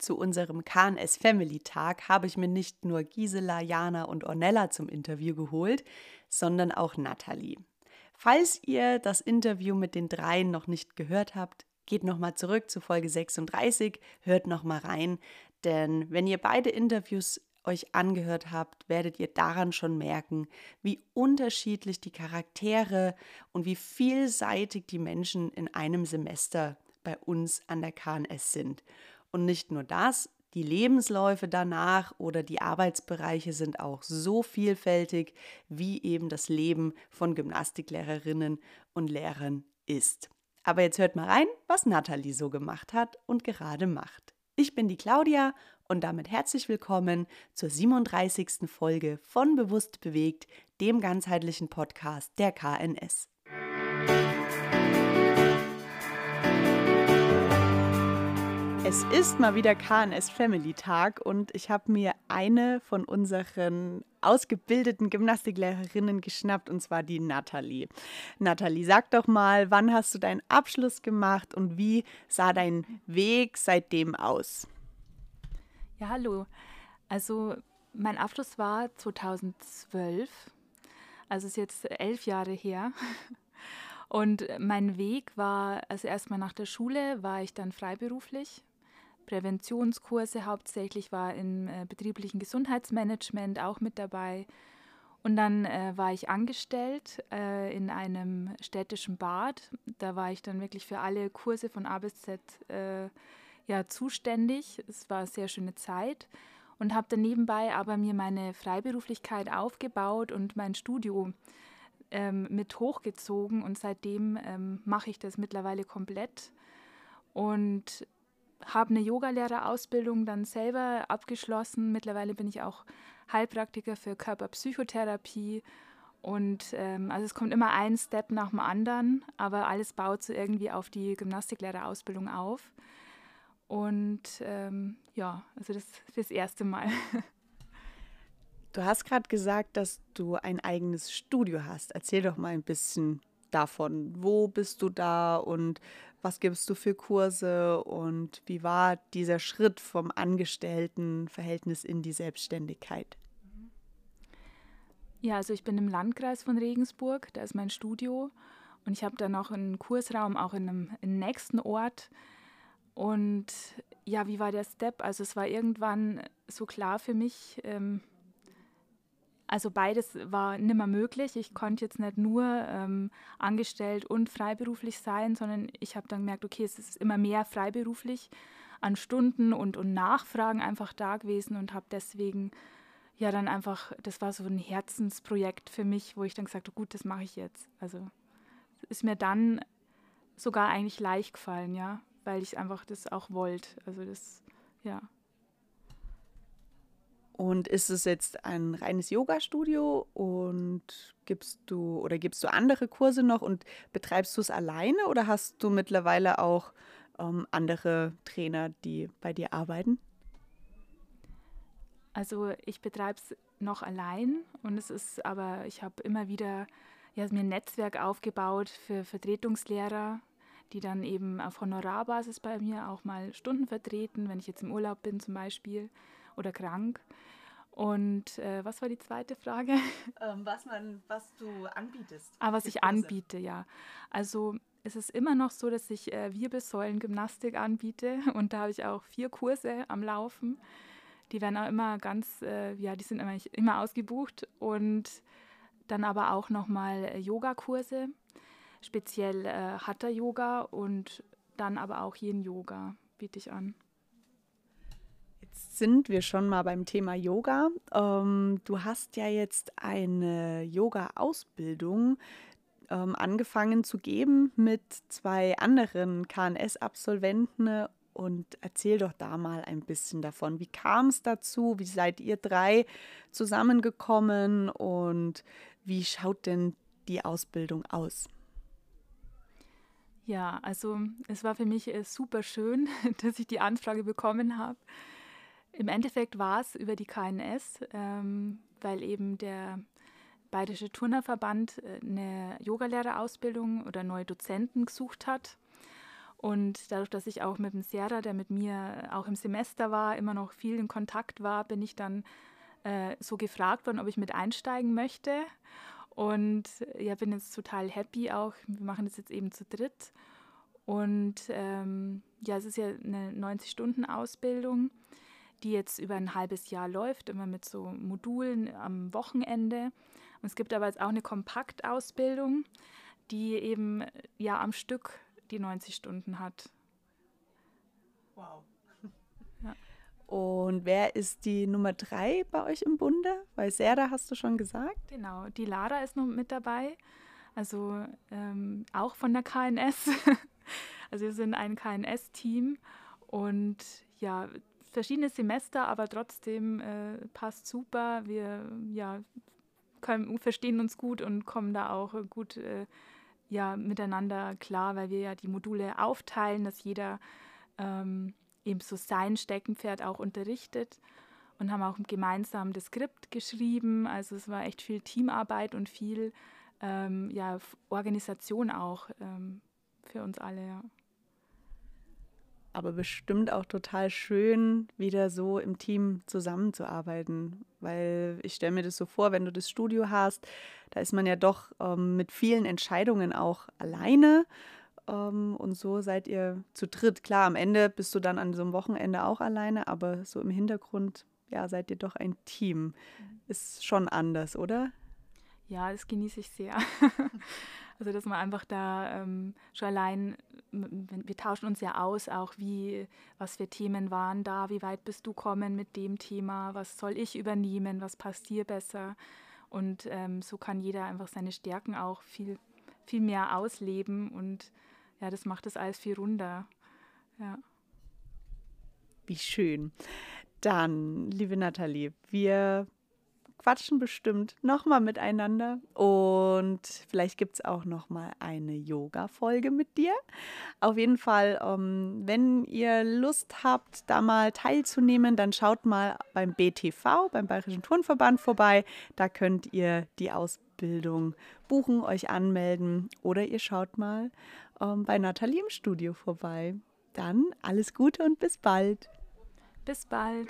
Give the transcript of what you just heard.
Zu unserem KNS Family Tag habe ich mir nicht nur Gisela, Jana und Ornella zum Interview geholt, sondern auch Nathalie. Falls ihr das Interview mit den dreien noch nicht gehört habt, geht nochmal zurück zu Folge 36, hört nochmal rein, denn wenn ihr beide Interviews euch angehört habt, werdet ihr daran schon merken, wie unterschiedlich die Charaktere und wie vielseitig die Menschen in einem Semester bei uns an der KNS sind. Und nicht nur das, die Lebensläufe danach oder die Arbeitsbereiche sind auch so vielfältig, wie eben das Leben von Gymnastiklehrerinnen und Lehrern ist. Aber jetzt hört mal rein, was Nathalie so gemacht hat und gerade macht. Ich bin die Claudia und damit herzlich willkommen zur 37. Folge von Bewusst bewegt, dem ganzheitlichen Podcast der KNS. Es ist mal wieder KNS Family Tag und ich habe mir eine von unseren ausgebildeten Gymnastiklehrerinnen geschnappt und zwar die Nathalie. Nathalie, sag doch mal, wann hast du deinen Abschluss gemacht und wie sah dein Weg seitdem aus? Ja, hallo. Also mein Abschluss war 2012, also ist jetzt elf Jahre her. Und mein Weg war, also erstmal nach der Schule war ich dann freiberuflich Präventionskurse hauptsächlich, war im äh, betrieblichen Gesundheitsmanagement auch mit dabei. Und dann äh, war ich angestellt äh, in einem städtischen Bad. Da war ich dann wirklich für alle Kurse von A bis Z äh, ja, zuständig. Es war eine sehr schöne Zeit und habe dann nebenbei aber mir meine Freiberuflichkeit aufgebaut und mein Studio ähm, mit hochgezogen. Und seitdem ähm, mache ich das mittlerweile komplett. Und habe eine Yogalehrerausbildung dann selber abgeschlossen. Mittlerweile bin ich auch Heilpraktiker für Körperpsychotherapie. Und ähm, also es kommt immer ein Step nach dem anderen, aber alles baut so irgendwie auf die Gymnastiklehrerausbildung auf. Und ähm, ja, also das fürs erste Mal. Du hast gerade gesagt, dass du ein eigenes Studio hast. Erzähl doch mal ein bisschen davon. Wo bist du da und was gibst du für Kurse und wie war dieser Schritt vom Angestelltenverhältnis in die Selbstständigkeit? Ja, also ich bin im Landkreis von Regensburg, da ist mein Studio und ich habe da noch einen Kursraum auch in einem, in einem nächsten Ort. Und ja, wie war der Step? Also es war irgendwann so klar für mich, ähm, also beides war nimmer möglich. Ich konnte jetzt nicht nur ähm, angestellt und freiberuflich sein, sondern ich habe dann gemerkt, okay, es ist immer mehr freiberuflich an Stunden und, und Nachfragen einfach da gewesen und habe deswegen ja dann einfach, das war so ein Herzensprojekt für mich, wo ich dann gesagt habe, gut, das mache ich jetzt. Also ist mir dann sogar eigentlich leicht gefallen, ja, weil ich einfach das auch wollte. Also das, ja. Und ist es jetzt ein reines Yoga-Studio? Und gibst du oder gibst du andere Kurse noch? Und betreibst du es alleine? Oder hast du mittlerweile auch ähm, andere Trainer, die bei dir arbeiten? Also ich betreibe es noch allein. Und es ist aber, ich habe immer wieder ja, mir ein Netzwerk aufgebaut für Vertretungslehrer, die dann eben auf Honorarbasis bei mir auch mal Stunden vertreten, wenn ich jetzt im Urlaub bin zum Beispiel oder krank. Und äh, was war die zweite Frage? Ähm, was, man, was du anbietest. Ah, was ich anbiete, ja. Also es ist immer noch so, dass ich äh, Wirbelsäulengymnastik anbiete und da habe ich auch vier Kurse am Laufen. Die werden auch immer ganz, äh, ja, die sind immer, immer ausgebucht und dann aber auch nochmal äh, Yogakurse, speziell äh, Hatha-Yoga und dann aber auch Yin-Yoga biete ich an sind wir schon mal beim Thema Yoga. Ähm, du hast ja jetzt eine Yoga-Ausbildung ähm, angefangen zu geben mit zwei anderen KNS-Absolventen. Und erzähl doch da mal ein bisschen davon. Wie kam es dazu? Wie seid ihr drei zusammengekommen? Und wie schaut denn die Ausbildung aus? Ja, also es war für mich äh, super schön, dass ich die Anfrage bekommen habe. Im Endeffekt war es über die KNS, ähm, weil eben der Bayerische Turnerverband äh, eine Yogalehrerausbildung oder neue Dozenten gesucht hat. Und dadurch, dass ich auch mit dem Serra, der mit mir auch im Semester war, immer noch viel in Kontakt war, bin ich dann äh, so gefragt worden, ob ich mit einsteigen möchte. Und ja, bin jetzt total happy auch. Wir machen das jetzt eben zu dritt. Und ähm, ja, es ist ja eine 90-Stunden-Ausbildung, die jetzt über ein halbes Jahr läuft, immer mit so Modulen am Wochenende. Und es gibt aber jetzt auch eine Kompaktausbildung, die eben ja am Stück die 90 Stunden hat. Wow. Ja. Und wer ist die Nummer drei bei euch im Bunde? Weil Serda hast du schon gesagt. Genau, die Lara ist noch mit dabei. Also ähm, auch von der KNS. also wir sind ein KNS-Team und ja, verschiedene Semester, aber trotzdem äh, passt super. Wir ja, können, verstehen uns gut und kommen da auch gut äh, ja, miteinander klar, weil wir ja die Module aufteilen, dass jeder ähm, eben so sein Steckenpferd auch unterrichtet und haben auch gemeinsam das Skript geschrieben. Also es war echt viel Teamarbeit und viel ähm, ja, Organisation auch ähm, für uns alle. Ja aber bestimmt auch total schön, wieder so im Team zusammenzuarbeiten. Weil ich stelle mir das so vor, wenn du das Studio hast, da ist man ja doch ähm, mit vielen Entscheidungen auch alleine. Ähm, und so seid ihr zu dritt. Klar, am Ende bist du dann an so einem Wochenende auch alleine, aber so im Hintergrund, ja, seid ihr doch ein Team. Mhm. Ist schon anders, oder? Ja, das genieße ich sehr. also, dass man einfach da ähm, schon allein, wir tauschen uns ja aus, auch wie, was für Themen waren da, wie weit bist du kommen mit dem Thema, was soll ich übernehmen, was passt dir besser. Und ähm, so kann jeder einfach seine Stärken auch viel, viel mehr ausleben und ja, das macht das alles viel runder. Ja. Wie schön. Dann, liebe Nathalie, wir quatschen bestimmt nochmal miteinander und vielleicht gibt es auch nochmal eine Yoga-Folge mit dir. Auf jeden Fall, ähm, wenn ihr Lust habt, da mal teilzunehmen, dann schaut mal beim BTV, beim Bayerischen Turnverband vorbei. Da könnt ihr die Ausbildung buchen, euch anmelden oder ihr schaut mal ähm, bei Nathalie im Studio vorbei. Dann alles Gute und bis bald. Bis bald.